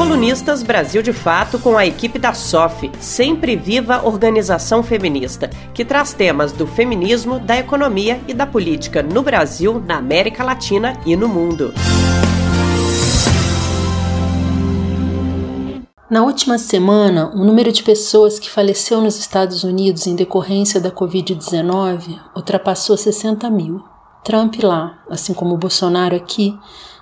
Colunistas Brasil de Fato com a equipe da SOF, Sempre Viva Organização Feminista, que traz temas do feminismo, da economia e da política no Brasil, na América Latina e no mundo. Na última semana, o número de pessoas que faleceu nos Estados Unidos em decorrência da Covid-19 ultrapassou 60 mil. Trump lá, assim como Bolsonaro aqui,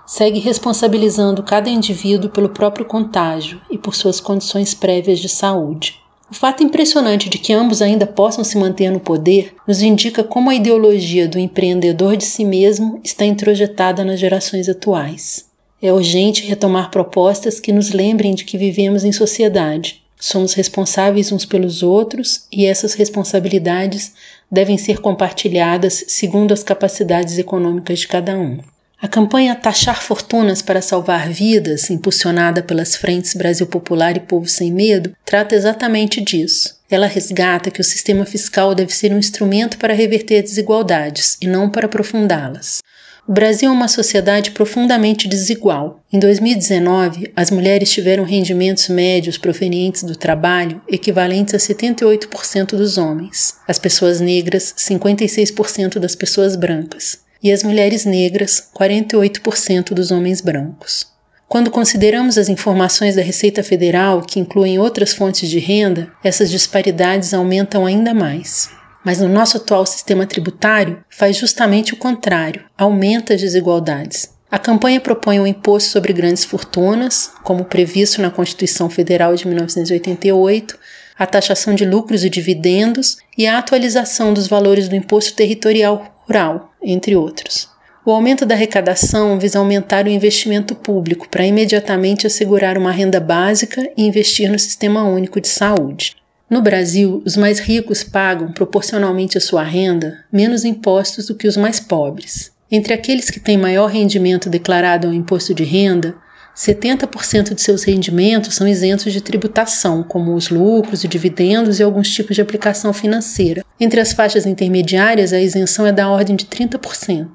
segue responsabilizando cada indivíduo pelo próprio contágio e por suas condições prévias de saúde. O fato impressionante de que ambos ainda possam se manter no poder nos indica como a ideologia do empreendedor de si mesmo está introjetada nas gerações atuais. É urgente retomar propostas que nos lembrem de que vivemos em sociedade. Somos responsáveis uns pelos outros e essas responsabilidades devem ser compartilhadas segundo as capacidades econômicas de cada um. A campanha Taxar Fortunas para Salvar Vidas, impulsionada pelas frentes Brasil Popular e Povo Sem Medo, trata exatamente disso. Ela resgata que o sistema fiscal deve ser um instrumento para reverter desigualdades e não para aprofundá-las. O Brasil é uma sociedade profundamente desigual. Em 2019, as mulheres tiveram rendimentos médios provenientes do trabalho equivalentes a 78% dos homens, as pessoas negras, 56% das pessoas brancas, e as mulheres negras, 48% dos homens brancos. Quando consideramos as informações da Receita Federal, que incluem outras fontes de renda, essas disparidades aumentam ainda mais. Mas no nosso atual sistema tributário, faz justamente o contrário, aumenta as desigualdades. A campanha propõe um imposto sobre grandes fortunas, como previsto na Constituição Federal de 1988, a taxação de lucros e dividendos e a atualização dos valores do imposto territorial rural, entre outros. O aumento da arrecadação visa aumentar o investimento público para imediatamente assegurar uma renda básica e investir no Sistema Único de Saúde. No Brasil, os mais ricos pagam, proporcionalmente à sua renda, menos impostos do que os mais pobres. Entre aqueles que têm maior rendimento declarado ao imposto de renda, 70% de seus rendimentos são isentos de tributação, como os lucros e dividendos e alguns tipos de aplicação financeira. Entre as faixas intermediárias, a isenção é da ordem de 30%.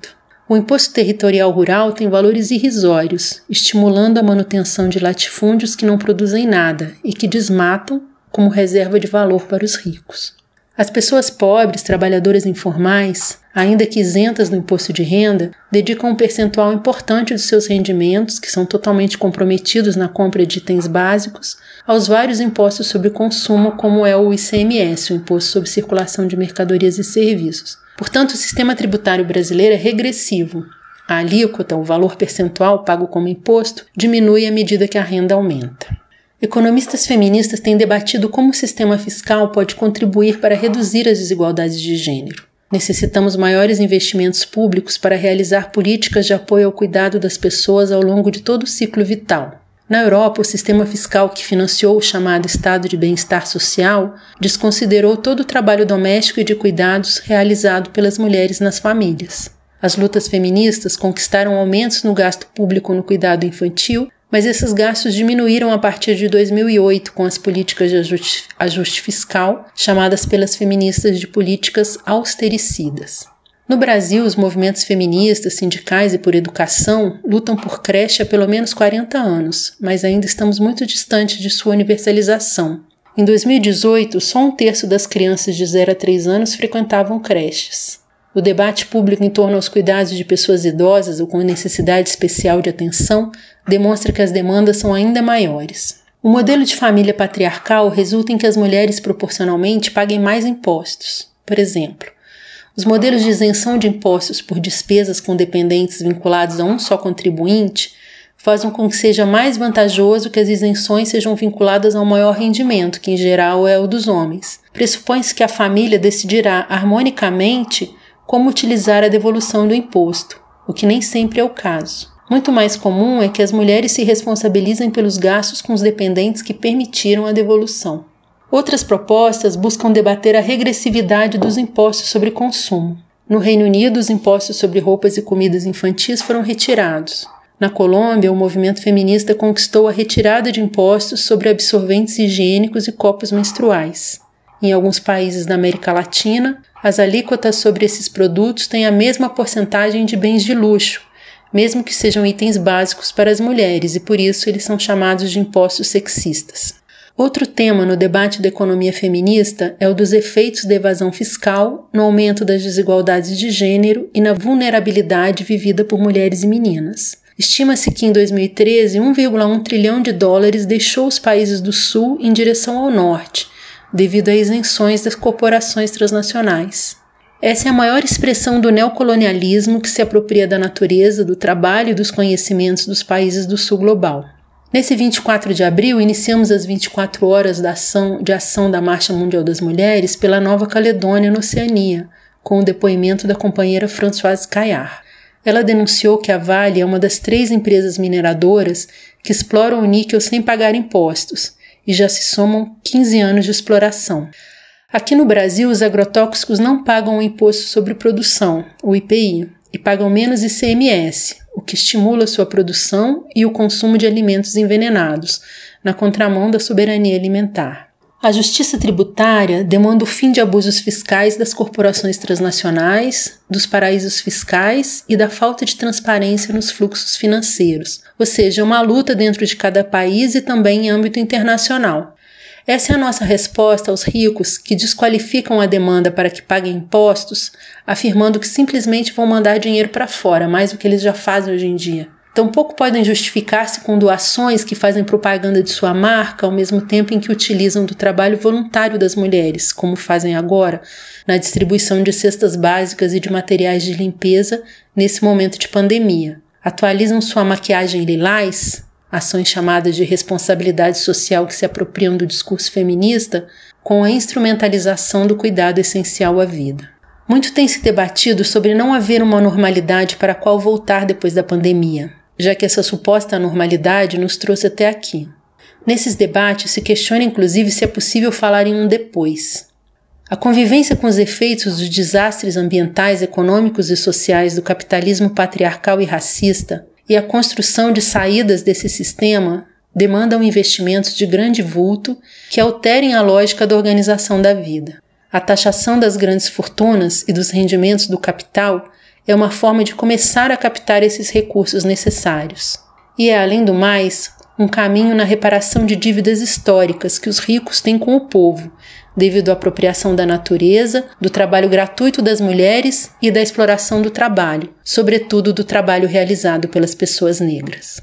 O imposto territorial rural tem valores irrisórios, estimulando a manutenção de latifúndios que não produzem nada e que desmatam como reserva de valor para os ricos. As pessoas pobres, trabalhadoras informais, ainda que isentas do imposto de renda, dedicam um percentual importante dos seus rendimentos, que são totalmente comprometidos na compra de itens básicos, aos vários impostos sobre consumo, como é o ICMS, o Imposto sobre Circulação de Mercadorias e Serviços. Portanto, o sistema tributário brasileiro é regressivo. A alíquota, o valor percentual pago como imposto, diminui à medida que a renda aumenta. Economistas feministas têm debatido como o sistema fiscal pode contribuir para reduzir as desigualdades de gênero. Necessitamos maiores investimentos públicos para realizar políticas de apoio ao cuidado das pessoas ao longo de todo o ciclo vital. Na Europa, o sistema fiscal que financiou o chamado Estado de Bem-Estar Social desconsiderou todo o trabalho doméstico e de cuidados realizado pelas mulheres nas famílias. As lutas feministas conquistaram aumentos no gasto público no cuidado infantil mas esses gastos diminuíram a partir de 2008 com as políticas de ajuste, fiscal, chamadas pelas feministas de políticas austericidas. No Brasil, os movimentos feministas, sindicais e por educação lutam por creche há pelo menos 40 anos, mas ainda estamos muito distantes de sua universalização. Em 2018, só um terço das crianças de 0 a 3 anos frequentavam creches. O debate público em torno aos cuidados de pessoas idosas ou com necessidade especial de atenção demonstra que as demandas são ainda maiores. O modelo de família patriarcal resulta em que as mulheres proporcionalmente paguem mais impostos. Por exemplo, os modelos de isenção de impostos por despesas com dependentes vinculados a um só contribuinte fazem com que seja mais vantajoso que as isenções sejam vinculadas ao maior rendimento, que em geral é o dos homens. Pressupõe-se que a família decidirá harmonicamente como utilizar a devolução do imposto, o que nem sempre é o caso. Muito mais comum é que as mulheres se responsabilizem pelos gastos com os dependentes que permitiram a devolução. Outras propostas buscam debater a regressividade dos impostos sobre consumo. No Reino Unido, os impostos sobre roupas e comidas infantis foram retirados. Na Colômbia, o movimento feminista conquistou a retirada de impostos sobre absorventes higiênicos e copos menstruais. Em alguns países da América Latina, as alíquotas sobre esses produtos têm a mesma porcentagem de bens de luxo, mesmo que sejam itens básicos para as mulheres e por isso eles são chamados de impostos sexistas. Outro tema no debate da economia feminista é o dos efeitos da evasão fiscal no aumento das desigualdades de gênero e na vulnerabilidade vivida por mulheres e meninas. Estima-se que em 2013, 1,1 trilhão de dólares deixou os países do Sul em direção ao Norte, devido a isenções das corporações transnacionais. Essa é a maior expressão do neocolonialismo que se apropria da natureza, do trabalho e dos conhecimentos dos países do Sul global. Nesse 24 de abril, iniciamos as 24 horas da ação, de ação da Marcha Mundial das Mulheres pela Nova Caledônia, na Oceania, com o depoimento da companheira Françoise Caillard. Ela denunciou que a Vale é uma das três empresas mineradoras que exploram o níquel sem pagar impostos e já se somam 15 anos de exploração. Aqui no Brasil, os agrotóxicos não pagam o imposto sobre produção, o IPI, e pagam menos ICMS, o que estimula sua produção e o consumo de alimentos envenenados, na contramão da soberania alimentar. A justiça tributária demanda o fim de abusos fiscais das corporações transnacionais, dos paraísos fiscais e da falta de transparência nos fluxos financeiros, ou seja, uma luta dentro de cada país e também em âmbito internacional. Essa é a nossa resposta aos ricos que desqualificam a demanda para que paguem impostos, afirmando que simplesmente vão mandar dinheiro para fora, mais do que eles já fazem hoje em dia. Tampouco podem justificar-se com doações que fazem propaganda de sua marca, ao mesmo tempo em que utilizam do trabalho voluntário das mulheres, como fazem agora, na distribuição de cestas básicas e de materiais de limpeza nesse momento de pandemia. Atualizam sua maquiagem lilás, ações chamadas de responsabilidade social que se apropriam do discurso feminista, com a instrumentalização do cuidado essencial à vida. Muito tem se debatido sobre não haver uma normalidade para a qual voltar depois da pandemia já que essa suposta anormalidade nos trouxe até aqui. Nesses debates se questiona inclusive se é possível falar em um depois. A convivência com os efeitos dos desastres ambientais, econômicos e sociais do capitalismo patriarcal e racista e a construção de saídas desse sistema demandam investimentos de grande vulto que alterem a lógica da organização da vida. A taxação das grandes fortunas e dos rendimentos do capital é uma forma de começar a captar esses recursos necessários. E é, além do mais, um caminho na reparação de dívidas históricas que os ricos têm com o povo, devido à apropriação da natureza, do trabalho gratuito das mulheres e da exploração do trabalho, sobretudo do trabalho realizado pelas pessoas negras.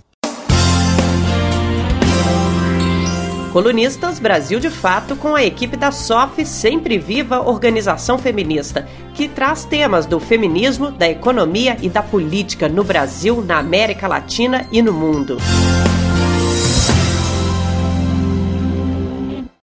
Colunistas Brasil de Fato com a equipe da SOF Sempre Viva Organização Feminista, que traz temas do feminismo, da economia e da política no Brasil, na América Latina e no mundo.